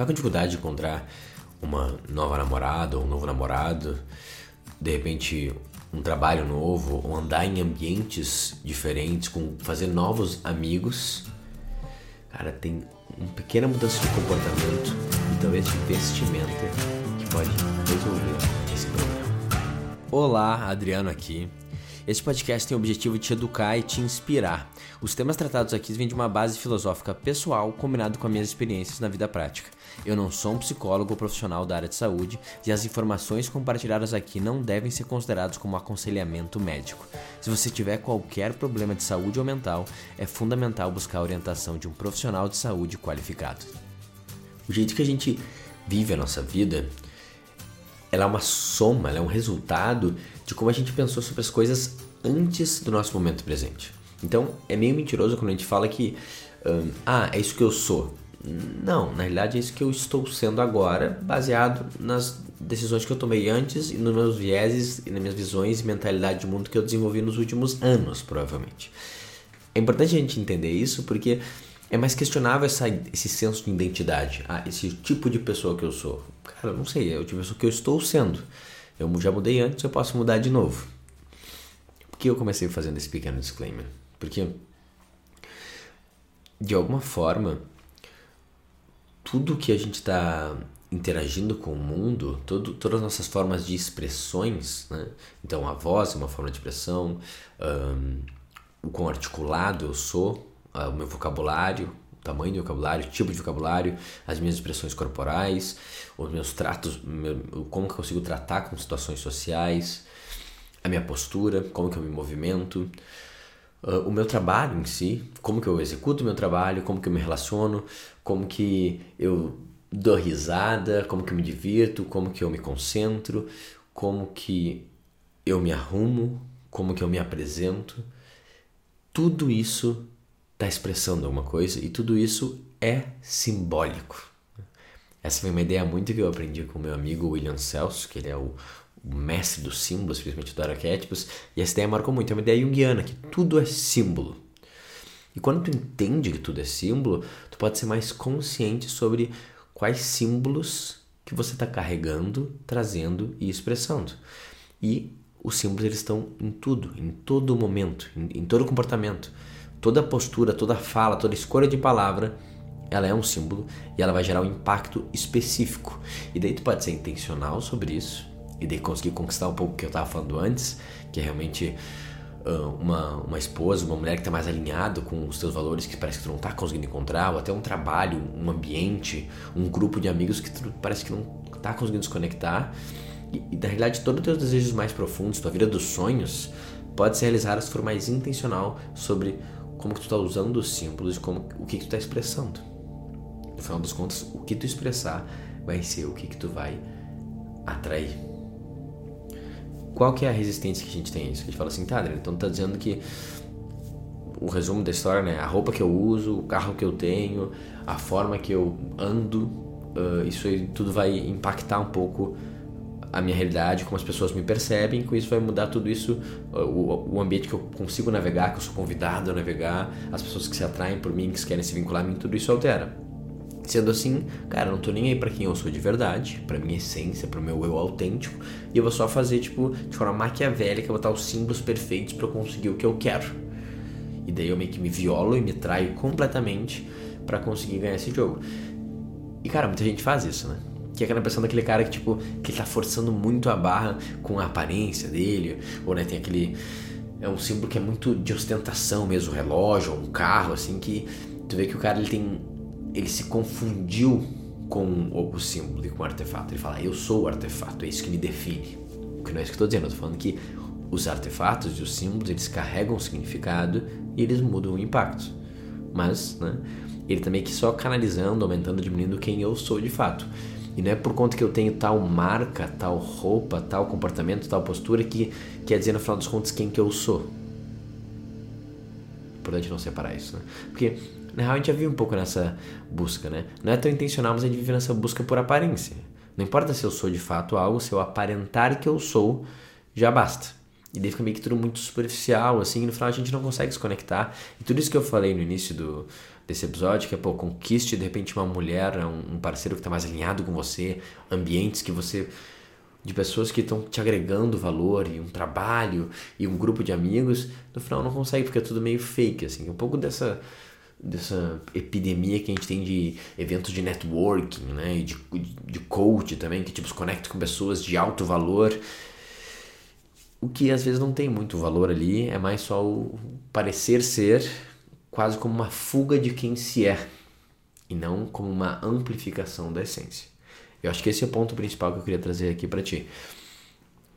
Tá com dificuldade de encontrar uma nova namorada ou um novo namorado, de repente um trabalho novo, ou andar em ambientes diferentes, com fazer novos amigos, cara, tem uma pequena mudança de comportamento e talvez de vestimenta que pode resolver esse problema. Olá, Adriano aqui. Este podcast tem o objetivo de te educar e te inspirar. Os temas tratados aqui vêm de uma base filosófica pessoal combinado com as minhas experiências na vida prática. Eu não sou um psicólogo ou profissional da área de saúde e as informações compartilhadas aqui não devem ser consideradas como aconselhamento médico. Se você tiver qualquer problema de saúde ou mental, é fundamental buscar a orientação de um profissional de saúde qualificado. O jeito que a gente vive a nossa vida, ela é uma soma, ela é um resultado de como a gente pensou sobre as coisas antes do nosso momento presente. Então, é meio mentiroso quando a gente fala que, um, ah, é isso que eu sou. Não, na realidade é isso que eu estou sendo agora, baseado nas decisões que eu tomei antes e nos meus vieses e nas minhas visões e mentalidade de mundo que eu desenvolvi nos últimos anos, provavelmente. É importante a gente entender isso porque é mais questionável essa, esse senso de identidade. Ah, esse tipo de pessoa que eu sou. Cara, não sei, é o tipo de pessoa que eu estou sendo. Eu já mudei antes, eu posso mudar de novo. Por que eu comecei fazendo esse pequeno disclaimer? Porque, de alguma forma, tudo que a gente está interagindo com o mundo, todo, todas as nossas formas de expressões, né? então a voz é uma forma de expressão, um, o quão articulado eu sou, uh, o meu vocabulário, o tamanho do vocabulário, o tipo de vocabulário, as minhas expressões corporais, os meus tratos, meu, como que eu consigo tratar com situações sociais, a minha postura, como que eu me movimento, uh, o meu trabalho em si, como que eu executo o meu trabalho, como que eu me relaciono, como que eu dou risada, como que eu me divirto, como que eu me concentro, como que eu me arrumo, como que eu me apresento. Tudo isso está expressando alguma coisa e tudo isso é simbólico. Essa foi uma ideia muito que eu aprendi com meu amigo William Celso, que ele é o, mestre dos símbolos, principalmente dos arquétipos, e essa ideia marcou muito. É uma ideia junguiana, que tudo é símbolo. E quando tu entende que tudo é símbolo, tu pode ser mais consciente sobre quais símbolos que você está carregando, trazendo e expressando. E os símbolos eles estão em tudo, em todo momento, em, em todo comportamento. Toda postura, toda fala, toda escolha de palavra, ela é um símbolo e ela vai gerar um impacto específico. E daí tu pode ser intencional sobre isso e daí conseguir conquistar um pouco o que eu estava falando antes, que é realmente uma, uma esposa, uma mulher que está mais alinhado com os teus valores que parece que tu não está conseguindo encontrar, ou até um trabalho, um ambiente, um grupo de amigos que tu parece que não está conseguindo se conectar. E, e na realidade, todos os teus desejos mais profundos, tua vida dos sonhos, pode ser realizada se for mais intencional sobre como que tu está usando os símbolos e como, o que, que tu está expressando. No final das contas, o que tu expressar vai ser o que, que tu vai atrair. Qual que é a resistência que a gente tem a isso? A gente fala assim, tá, Adriano, então tá dizendo que o resumo da história, né? A roupa que eu uso, o carro que eu tenho, a forma que eu ando, uh, isso tudo vai impactar um pouco a minha realidade, como as pessoas me percebem, com isso vai mudar tudo isso, o, o, ambiente que eu consigo navegar, que eu sou convidado a navegar, as pessoas que se atraem por mim, que querem se vincular a mim, tudo isso altera. Sendo assim, cara, eu não tô nem aí pra quem eu sou de verdade, pra minha essência, pro meu eu autêntico, e eu vou só fazer, tipo, de forma maquiavélica, botar os símbolos perfeitos para conseguir o que eu quero. E daí eu meio que me violo e me traio completamente para conseguir ganhar esse jogo. E cara, muita gente faz isso, né? Que é aquela impressão daquele cara que, tipo, que tá forçando muito a barra com a aparência dele, ou né, tem aquele. É um símbolo que é muito de ostentação mesmo, um relógio, um carro, assim, que tu vê que o cara ele tem ele se confundiu com o, símbolo e com o artefato. Ele fala, eu sou o artefato, é isso que me define. O que não é isso que eu estou dizendo, eu estou falando que os artefatos e os símbolos, eles carregam um significado e eles mudam o impacto. Mas, né, ele também que só canalizando, aumentando, diminuindo quem eu sou de fato. E não é por conta que eu tenho tal marca, tal roupa, tal comportamento, tal postura que quer dizer no final dos contos quem que eu sou. Importante não separar isso, né? Porque na real, a gente já vive um pouco nessa busca, né? Não é tão intencional, mas a gente vive nessa busca por aparência. Não importa se eu sou de fato algo, se eu aparentar que eu sou, já basta. E daí fica meio que tudo muito superficial, assim, e no final a gente não consegue se conectar. E tudo isso que eu falei no início do, desse episódio, que é, pô, conquiste de repente uma mulher, um, parceiro que está mais alinhado com você, ambientes que você. de pessoas que estão te agregando valor, e um trabalho, e um grupo de amigos, no final não consegue, porque é tudo meio fake, assim. Um pouco dessa dessa epidemia que a gente tem de eventos de networking, né, e de, de coach também, que tipo se conecta com pessoas de alto valor o que às vezes não tem muito valor ali, é mais só o parecer ser quase como uma fuga de quem se é e não como uma amplificação da essência. Eu acho que esse é o ponto principal que eu queria trazer aqui para ti.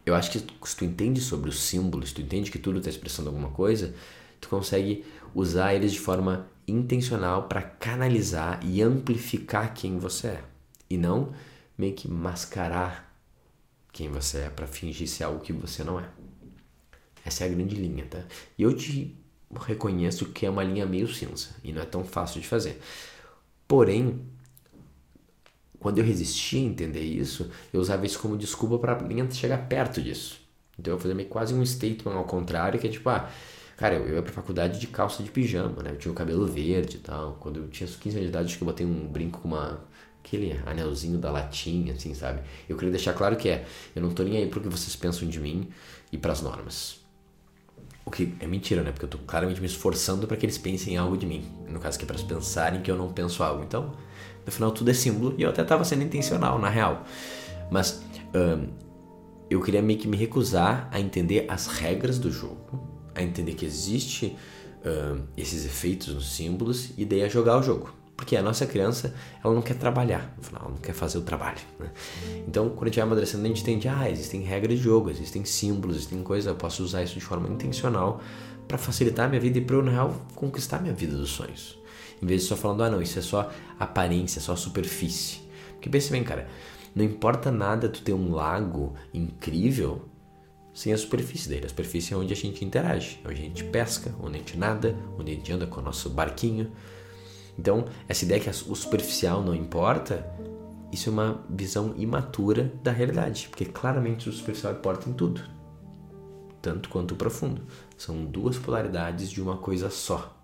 Eu acho que se tu entende sobre os símbolos, se tu entende que tudo está expressando alguma coisa, tu consegue usar eles de forma intencional para canalizar e amplificar quem você é e não meio que mascarar quem você é para fingir ser algo que você não é. Essa é a grande linha, tá? E eu te reconheço que é uma linha meio cinza e não é tão fácil de fazer. Porém, quando eu resistia a entender isso, eu usava isso como desculpa para a linha chegar perto disso. Então eu fazia meio quase um statement ao contrário, que é tipo, ah, cara, eu ia pra faculdade de calça de pijama, né? Eu tinha o cabelo verde e tal. Quando eu tinha 15 anos de idade, acho que eu botei um brinco com uma aquele anelzinho da latinha, assim, sabe? Eu queria deixar claro que é, eu não tô nem aí pro que vocês pensam de mim e para as normas. O que é mentira, né? Porque eu tô claramente me esforçando para que eles pensem algo de mim. No caso que é para eles pensarem que eu não penso algo. Então, no final tudo é símbolo e eu até tava sendo intencional, na real. Mas um, eu queria meio que me recusar a entender as regras do jogo, a entender que existe esses efeitos nos símbolos e daí a jogar o jogo. Porque a nossa criança, ela não quer trabalhar, final, ela não quer fazer o trabalho. Né? Então, quando a gente vai amadurecendo, a gente entende, ah, existem regras de jogo, existem símbolos, existem coisas, eu posso usar isso de forma intencional para facilitar a minha vida e para eu, na real, conquistar a minha vida dos sonhos. Em vez de só falando, ah, não, isso é só aparência, só superfície. Porque pensa bem, cara, não importa nada tu ter um lago incrível sem a superfície dele. A superfície é onde a gente interage, onde a gente pesca, onde a gente nada, onde a gente anda com o nosso barquinho. Então, essa ideia que o superficial não importa, isso é uma visão imatura da realidade, porque claramente o superficial importa em tudo, tanto quanto o profundo. São duas polaridades de uma coisa só.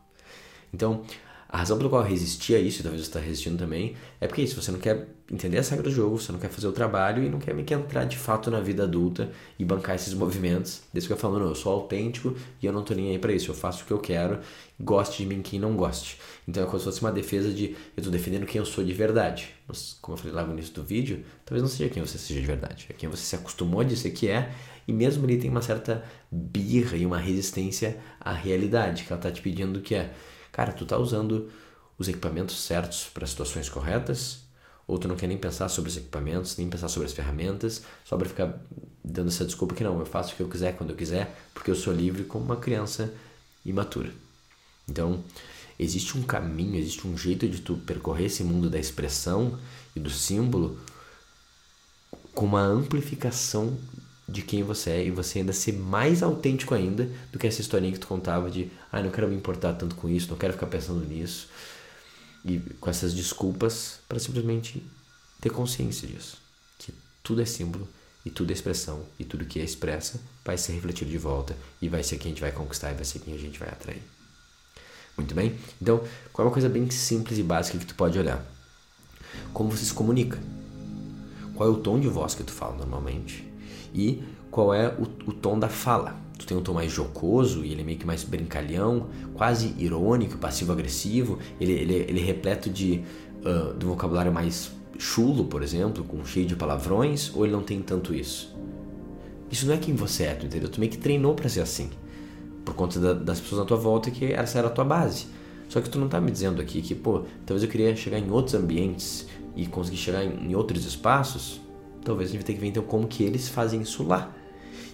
Então, a razão pela qual eu resisti a isso, e talvez você está resistindo também, é porque isso, você não quer entender a regra do jogo, você não quer fazer o trabalho e não quer me que entrar de fato na vida adulta e bancar esses movimentos. Desse que eu falo, não, eu sou autêntico e eu não tô nem aí para isso, eu faço o que eu quero, goste de mim quem não goste. Então é como se fosse uma defesa de eu tô defendendo quem eu sou de verdade. Mas, como eu falei lá no início do vídeo, talvez não seja quem você seja de verdade, é quem você se acostumou a dizer que é e mesmo ali tem uma certa birra e uma resistência à realidade que ela tá te pedindo que é Cara, tu tá usando os equipamentos certos para situações corretas? Ou tu não quer nem pensar sobre os equipamentos, nem pensar sobre as ferramentas, só para ficar dando essa desculpa que não, eu faço o que eu quiser quando eu quiser, porque eu sou livre como uma criança imatura. Então, existe um caminho, existe um jeito de tu percorrer esse mundo da expressão e do símbolo com uma amplificação de quem você é e você ainda ser mais autêntico ainda do que essa historinha que tu contava de ah, não quero me importar tanto com isso, não quero ficar pensando nisso e com essas desculpas para simplesmente ter consciência disso, que tudo é símbolo e tudo é expressão e tudo que é expressa vai ser refletido de volta e vai ser quem a gente vai conquistar e vai ser quem a gente vai atrair. Muito bem? Então, qual é uma coisa bem simples e básica que tu pode olhar? Como você se comunica? Qual é o tom de voz que tu fala normalmente? E qual é o, o tom da fala. Tu tem um tom mais jocoso e ele é meio que mais brincalhão, quase irônico, passivo-agressivo. Ele, ele, ele é repleto de, uh, de um vocabulário mais chulo, por exemplo, com cheio de palavrões, ou ele não tem tanto isso? Isso não é quem você é, tu entendeu? Tu meio que treinou para ser assim, por conta da, das pessoas na tua volta que essa era a tua base. Só que tu não tá me dizendo aqui que, pô, talvez eu queria chegar em outros ambientes e conseguir chegar em, em outros espaços Talvez a gente ter que ver então como que eles fazem isso lá.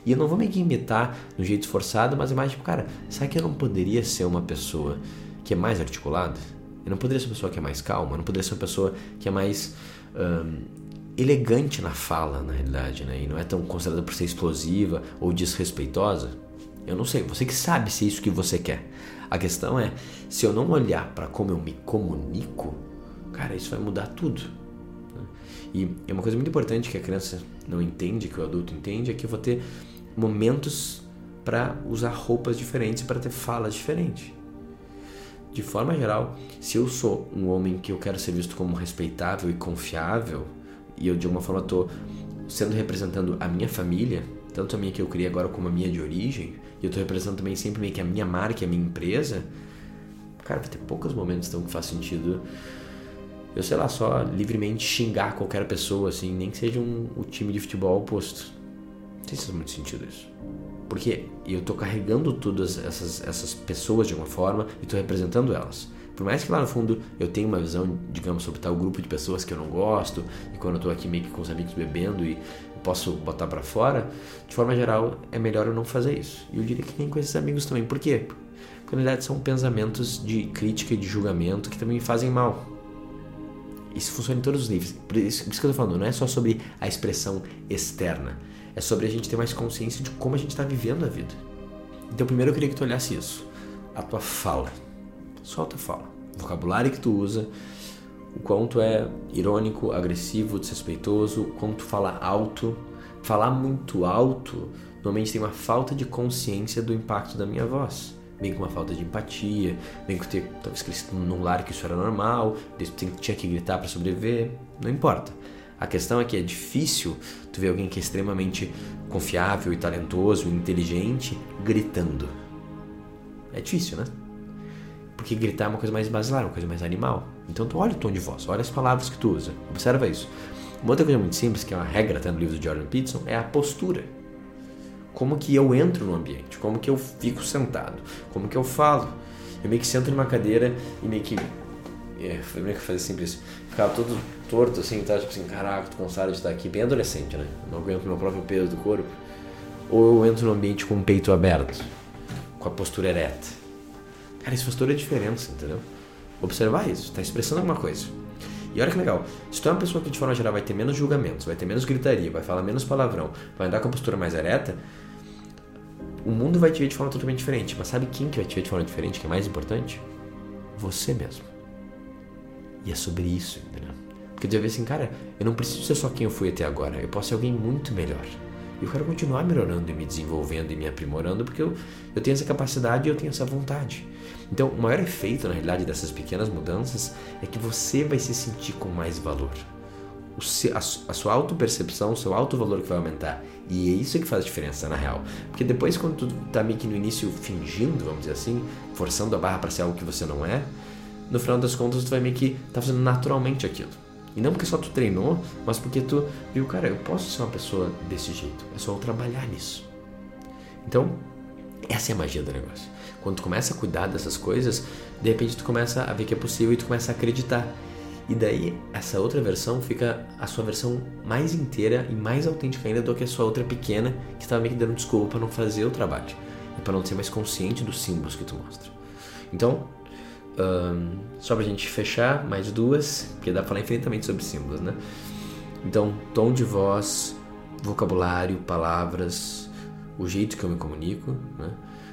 E eu não vou que imitar no jeito forçado, mas é mais tipo, cara, será que eu não poderia ser uma pessoa que é mais articulada? Eu não poderia ser uma pessoa que é mais calma? Eu não poderia ser uma pessoa que é mais elegante na fala, na realidade, né? E não é tão considerada por ser explosiva ou desrespeitosa? Eu não sei, você que sabe se é isso que você quer. A questão é, se eu não olhar para como eu me comunico, cara, isso vai mudar tudo. E é uma coisa muito importante que a criança não entende, que o adulto entende, é que eu vou ter momentos para usar roupas diferentes para ter falas diferentes. De forma geral, se eu sou um homem que eu quero ser visto como respeitável e confiável, e eu de alguma forma estou sendo representando a minha família, tanto a minha que eu criei agora como a minha de origem, e eu estou representando também sempre meio que a minha marca a minha empresa, cara, vai ter poucos momentos então que faz sentido eu sei lá, só livremente xingar qualquer pessoa, assim, nem que seja um, o time de futebol oposto. Não sei se faz muito sentido isso. Porque eu tô carregando todas essas, essas pessoas de alguma forma e tô representando elas. Por mais que lá no fundo eu tenha uma visão, digamos, sobre tal grupo de pessoas que eu não gosto, e quando eu tô aqui meio que com os amigos bebendo e posso botar para fora, de forma geral é melhor eu não fazer isso. E eu diria que nem com esses amigos também. Por quê? Porque na verdade são pensamentos de crítica e de julgamento que também fazem mal. Isso funciona em todos os níveis. Por isso, por isso que eu tô falando, não é só sobre a expressão externa. É sobre a gente ter mais consciência de como a gente está vivendo a vida. Então, primeiro eu queria que tu olhasse isso. A tua fala. Só a tua fala. O vocabulário que tu usa, o quanto é irônico, agressivo, desrespeitoso, o quanto fala alto. Falar muito alto, normalmente tem uma falta de consciência do impacto da minha voz vem com uma falta de empatia, vem com ter talvez crescido num lar que isso era normal, tinha que gritar para sobreviver, não importa. A questão é que é difícil tu ver alguém que é extremamente confiável e talentoso, e inteligente, gritando. É difícil, né? Porque gritar é uma coisa mais basilar, uma coisa mais animal. Então tu olha o tom de voz, olha as palavras que tu usa, observa isso. Uma outra coisa muito simples, que é uma regra até no livro do Jordan Peterson, é a postura como que eu entro no ambiente, como que eu fico sentado, como que eu falo. Eu meio que sento numa cadeira e meio que. É, foi meio que fazer sempre isso. Ficava todo torto assim, tá? Tipo assim, caraca, tô cansado de estar aqui. Bem adolescente, né? Não aguento meu próprio peso do corpo. Ou eu entro no ambiente com o peito aberto, com a postura ereta. Cara, isso faz toda a diferença, entendeu? Observar isso, tá expressando alguma coisa. E olha que legal, se tu é uma pessoa que de forma geral vai ter menos julgamentos, vai ter menos gritaria, vai falar menos palavrão, vai andar com a postura mais ereta, o mundo vai te ver de forma totalmente diferente. Mas sabe quem que vai te ver de forma diferente, que é mais importante? Você mesmo. E é sobre isso, entendeu? Porque tu vai ver assim, cara, eu não preciso ser só quem eu fui até agora. Eu posso ser alguém muito melhor. Eu quero continuar melhorando e me desenvolvendo e me aprimorando porque eu, eu tenho essa capacidade e eu tenho essa vontade. Então, o maior efeito, na realidade, dessas pequenas mudanças é que você vai se sentir com mais valor a, sua autopercepção, o seu alto valor que vai aumentar. E é isso que faz a diferença, na real. Porque depois, quando tu tá meio que no início fingindo, vamos dizer assim, forçando a barra para ser algo que você não é, no final das contas tu vai meio que tá fazendo naturalmente aquilo. E não porque só tu treinou, mas porque tu viu, cara, eu posso ser uma pessoa desse jeito. É só eu trabalhar nisso. Então, essa é a magia do negócio. Quando tu começa a cuidar dessas coisas, de repente tu começa a ver que é possível e tu começa a acreditar. E daí, essa outra versão fica a sua versão mais inteira e mais autêntica ainda do que a sua outra pequena, que estava meio que dando desculpa para não fazer o trabalho. E para não ser mais consciente dos símbolos que tu mostra. Então, um, só pra gente fechar, mais duas, porque dá pra falar infinitamente sobre símbolos, né? Então, tom de voz, vocabulário, palavras, o jeito que eu me comunico, né?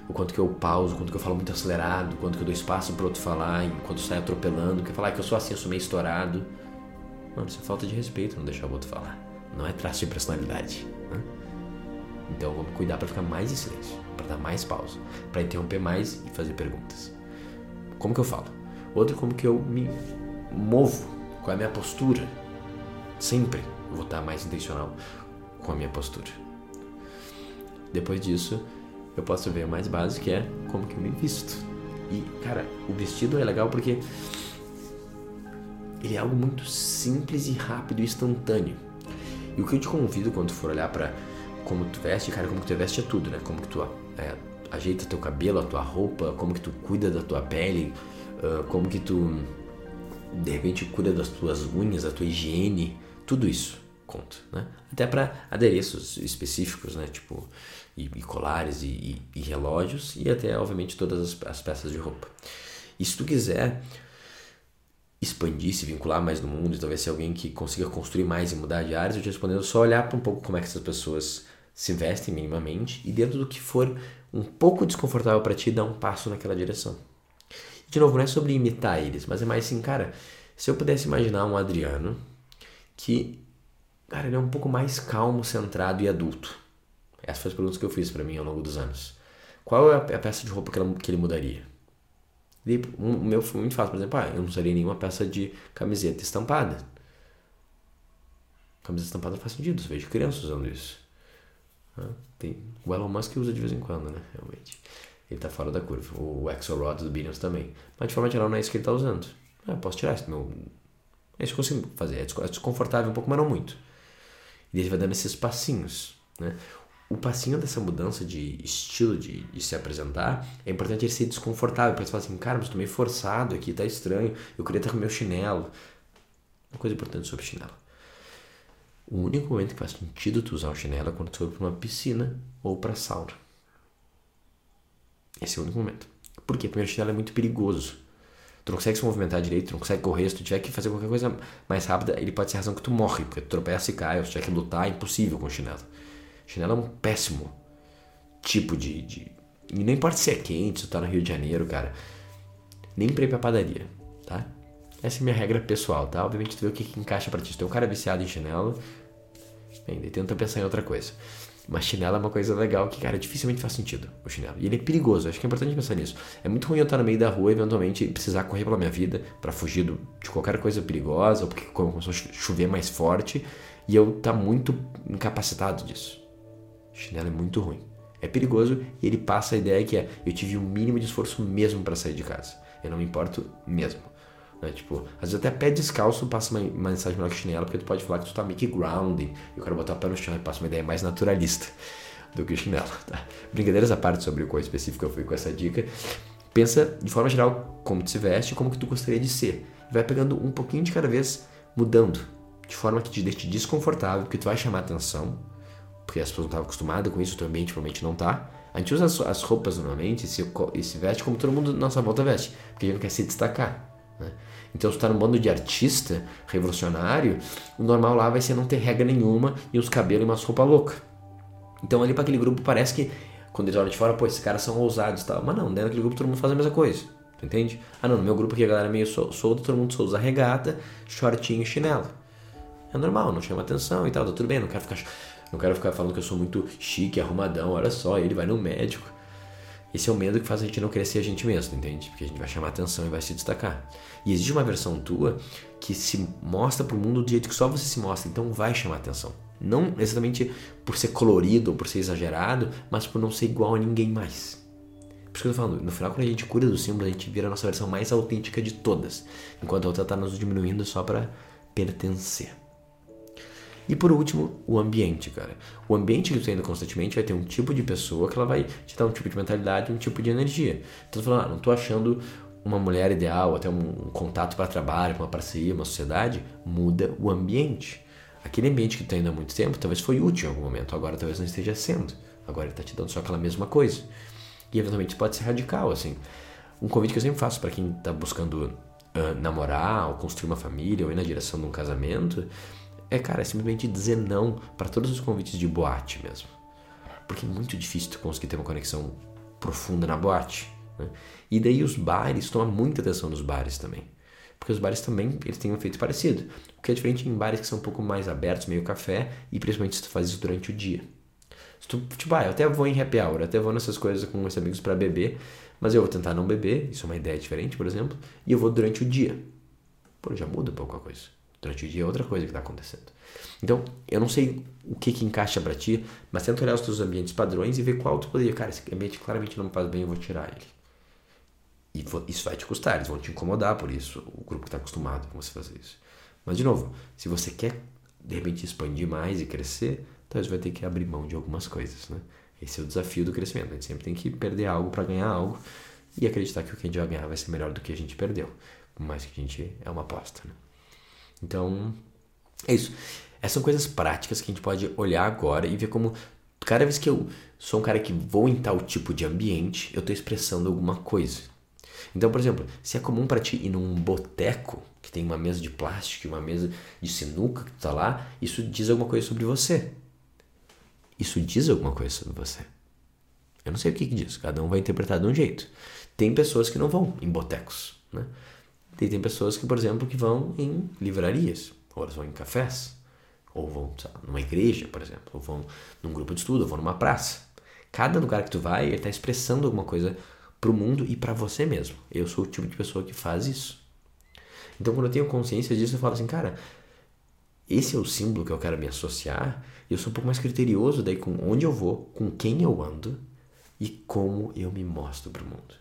O quanto que eu pauso, o quanto que eu falo muito acelerado, o quanto que eu dou espaço para outro falar, enquanto sai atropelando, que falar que eu sou assim, eu sou meio estourado. Mano, isso é falta de respeito não deixar o outro falar. Não é traço de personalidade. Né? Então vamos cuidar para ficar mais em silêncio, para dar mais pausa, para interromper mais e fazer perguntas. Como que eu falo? Outro, como que eu me movo, qual é a minha postura. Sempre vou estar mais intencional com a minha postura. Depois disso, eu posso ver o mais básico que é como que eu me visto. E, cara, o vestido é legal porque ele é algo muito simples e rápido e instantâneo. E o que eu te convido quando for olhar para como tu veste, cara, como que tu veste é tudo, né? Como que tu é, ajeita teu cabelo, a tua roupa, como que tu cuida da tua pele, uh, como que tu de repente cuida das tuas unhas, da tua higiene, tudo isso conta, né? Até para adereços específicos, né? Tipo e, e colares e, e, relógios e até, obviamente, todas as, as, peças de roupa. E se tu quiser expandir, se vincular mais no mundo talvez ser alguém que consiga construir mais e mudar de áreas, eu te respondendo só olhar para um pouco como é que essas pessoas se vestem minimamente e dentro do que for um pouco desconfortável para ti, dar um passo naquela direção. De novo, não é sobre imitar eles, mas é mais assim, cara, se eu pudesse imaginar um Adriano que, cara, ele é um pouco mais calmo, centrado e adulto. Essas foram as perguntas que eu fiz para mim ao longo dos anos. Qual é a peça de roupa que, ela, que ele mudaria? E o meu foi muito fácil, por exemplo, ah, eu não usaria nenhuma peça de camiseta estampada. Camiseta estampada faz sentido, você vejo crianças usando isso. Tem, o Elon Musk usa de vez em quando, né? Realmente. Ele tá fora da curva. O Axelrod do Billions também. Mas de forma geral não é isso que ele tá usando. Ah, eu posso tirar isso. Meu... É isso que eu consigo fazer. É, é desconfortável um pouco, mas não muito. E ele vai dando esses passinhos, né? O passinho dessa mudança de estilo de, de se apresentar é importante ele ser desconfortável. Porque você fala assim, cara, mas tô meio forçado aqui, tá estranho. Eu queria estar com meu chinelo. Uma coisa importante sobre chinelo. O único momento que faz sentido tu usar o chinelo é quando tu for para uma piscina ou para sauna. Esse é o único momento. Por quê? Primeiro, o chinelo é muito perigoso. Tu não consegue se movimentar direito, tu não consegue correr. Se tu tiver que fazer qualquer coisa mais rápida, ele pode ser a razão que tu morre, porque tu tropeça e cai, ou se tiver que lutar, é impossível com o chinelo. Chinelo é um péssimo tipo de, de. E importa se é quente, se tá no Rio de Janeiro, cara. Nem pra ir pra padaria, tá? Essa é a minha regra pessoal, tá? Obviamente tu vê o que, que encaixa pra ti. Se tu é um cara viciado em chinelo, Ainda tenta pensar em outra coisa. Mas chinelo é uma coisa legal que, cara, dificilmente faz sentido o chinelo. E ele é perigoso, acho que é importante pensar nisso. É muito ruim eu estar no meio da rua, eventualmente, precisar correr pela minha vida para fugir do, de qualquer coisa perigosa, ou porque começou a chover mais forte, e eu tá muito incapacitado disso. Chinelo é muito ruim. É perigoso e ele passa a ideia que é eu tive o um mínimo de esforço mesmo para sair de casa. Eu não me importo mesmo. Né? Tipo, às vezes até pé descalço passa uma, mensagem melhor que chinelo, porque tu pode falar que tu tá que grounding, eu quero botar o pé no chão e passa uma ideia mais naturalista do que chinelo, tá? Brincadeiras à parte sobre o qual específico eu fui com essa dica. Pensa, de forma geral, como tu se veste como que tu gostaria de ser. Vai pegando um pouquinho de cada vez, mudando, de forma que te deixe desconfortável, porque tu vai chamar atenção, porque as pessoas não estavam acostumadas com isso, o teu ambiente provavelmente não tá. A gente usa as, as roupas normalmente e se, e se veste como todo mundo na nossa volta veste, porque a gente não quer se destacar. Né? Então, se tu tá num bando de artista revolucionário, o normal lá vai ser não ter regra nenhuma e os cabelos e umas roupas loucas. Então, ali para aquele grupo parece que, quando eles olham de fora, pô, esses caras são ousados e tal. Mas não, dentro daquele grupo todo mundo faz a mesma coisa. Tu entende? Ah, não, no meu grupo aqui a galera é meio solta, todo mundo só usa regata, shortinho e chinelo. É normal, não chama atenção e tal, tá tudo bem, não quero ficar, não quero ficar falando que eu sou muito chique, arrumadão, olha só, ele vai no médico. Esse é o medo que faz a gente não crescer a gente mesmo, entende? Porque a gente vai chamar atenção e vai se destacar. E existe uma versão tua que se mostra pro mundo do jeito que só você se mostra, então vai chamar atenção. Não exatamente por ser colorido ou por ser exagerado, mas por não ser igual a ninguém mais. Por isso que eu tô falando, no final, quando a gente cura do símbolo, a gente vira a nossa versão mais autêntica de todas, enquanto a outra tá nos diminuindo só para pertencer. E por último, o ambiente, cara. O ambiente que tu tá indo constantemente vai ter um tipo de pessoa que ela vai te dar um tipo de mentalidade, um tipo de energia. Então, tu falando, ah, não tô achando uma mulher ideal, até um, um contato para trabalho, uma parceria, uma sociedade, muda o ambiente. Aquele ambiente que tu tá indo há muito tempo talvez foi útil em algum momento, agora talvez não esteja sendo. Agora ele tá te dando só aquela mesma coisa. E eventualmente pode ser radical, assim. Um convite que eu sempre faço para quem tá buscando uh, namorar, ou construir uma família, ou ir na direção de um casamento, é, cara, é simplesmente dizer não para todos os convites de boate mesmo. Porque é muito difícil tu conseguir ter uma conexão profunda na boate. Né? E daí os bares, toma muita atenção nos bares também. Porque os bares também eles têm um efeito parecido. O que é diferente em bares que são um pouco mais abertos, meio café, e principalmente se tu faz isso durante o dia. Se tu, tipo, ah, eu até vou em happy hour, até vou nessas coisas com meus amigos para beber, mas eu vou tentar não beber, isso é uma ideia diferente, por exemplo, e eu vou durante o dia. Pô, já muda um pouco a coisa. Durante o dia é outra coisa que está acontecendo. Então, eu não sei o que, que encaixa para ti, mas tenta olhar os teus ambientes padrões e ver qual tu poderia. Cara, esse ambiente claramente não me faz bem, eu vou tirar ele. E isso vai te custar, eles vão te incomodar por isso, o grupo que está acostumado com você fazer isso. Mas, de novo, se você quer de repente expandir mais e crescer, talvez vai ter que abrir mão de algumas coisas, né? Esse é o desafio do crescimento. A gente sempre tem que perder algo para ganhar algo e acreditar que o que a gente vai ganhar vai ser melhor do que a gente perdeu. Por mais que a gente é uma aposta, né? Então, é isso. Essas são coisas práticas que a gente pode olhar agora e ver como cada vez que eu sou um cara que vou em tal tipo de ambiente, eu estou expressando alguma coisa. Então, por exemplo, se é comum para ti ir num boteco que tem uma mesa de plástico, uma mesa de sinuca que tu tá lá, isso diz alguma coisa sobre você. Isso diz alguma coisa sobre você. Eu não sei o que, que diz, cada um vai interpretar de um jeito. Tem pessoas que não vão em botecos, né? E tem pessoas que, por exemplo, que vão em livrarias, ou elas vão em cafés, ou vão lá, numa igreja, por exemplo, ou vão num grupo de estudo, ou vão numa praça. Cada lugar que tu vai, ele está expressando alguma coisa pro mundo e para você mesmo. Eu sou o tipo de pessoa que faz isso. Então, quando eu tenho consciência disso, eu falo assim, cara, esse é o símbolo que eu quero me associar. Eu sou um pouco mais criterioso daí com onde eu vou, com quem eu ando e como eu me mostro para o mundo.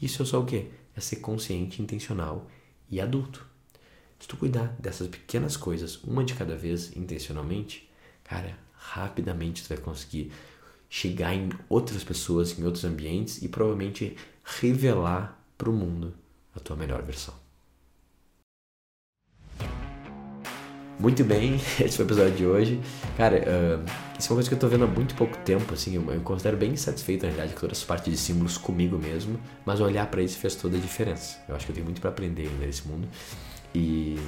Isso é só o quê? É ser consciente, intencional e adulto. Se tu cuidar dessas pequenas coisas, uma de cada vez, intencionalmente, cara, rapidamente tu vai conseguir chegar em outras pessoas, em outros ambientes e provavelmente revelar para o mundo a tua melhor versão. Muito bem, esse foi o episódio de hoje. Cara, uh, isso é uma coisa que eu tô vendo há muito pouco tempo, assim, eu, eu considero bem satisfeito, na realidade, com toda essa parte de símbolos comigo mesmo, mas olhar para isso fez toda a diferença. Eu acho que eu tenho muito para aprender ainda nesse mundo. E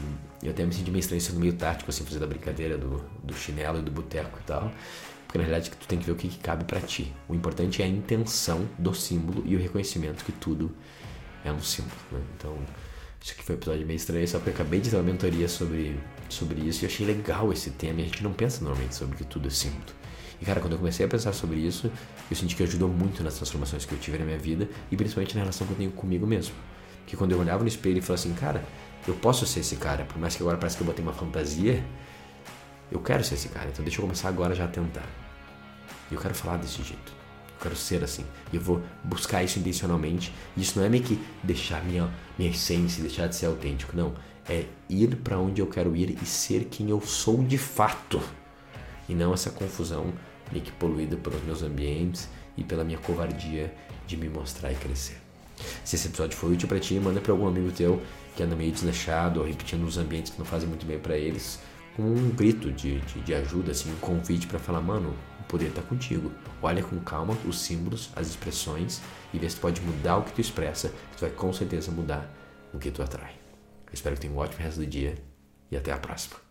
eu até me senti meio estranho sendo meio tático, assim, fazer da brincadeira do, do chinelo e do boteco e tal. Porque na realidade tu tem que ver o que, que cabe para ti. O importante é a intenção do símbolo e o reconhecimento que tudo é um símbolo. Né? Então, isso aqui foi um episódio meio estranho, só porque eu acabei de ter uma mentoria sobre, sobre isso e achei legal esse tema. E a gente não pensa normalmente sobre tudo é símbolo. E cara, quando eu comecei a pensar sobre isso, eu senti que ajudou muito nas transformações que eu tive na minha vida e principalmente na relação que eu tenho comigo mesmo. Que quando eu olhava no espelho e falava assim, cara, eu posso ser esse cara, por mais que agora parece que eu botei uma fantasia, eu quero ser esse cara, então deixa eu começar agora já a tentar. E eu quero falar desse jeito. Eu quero ser assim. E eu vou buscar isso intencionalmente. E isso não é meio que deixar minha, minha essência, deixar de ser autêntico. Não. É ir para onde eu quero ir e ser quem eu sou de fato. E não essa confusão meio que poluída pelos meus ambientes e pela minha covardia de me mostrar e crescer. Se esse episódio foi útil para ti, manda para algum amigo teu que anda meio desleixado ou repetindo os ambientes que não fazem muito bem para eles, com um grito de, de, de ajuda, assim, um convite para falar, mano, o poder está contigo. Olha com calma os símbolos, as expressões e vê se tu pode mudar o que tu expressa, que tu vai com certeza mudar o que tu atrai. Espero que tenha um ótimo resto do dia e até a próxima.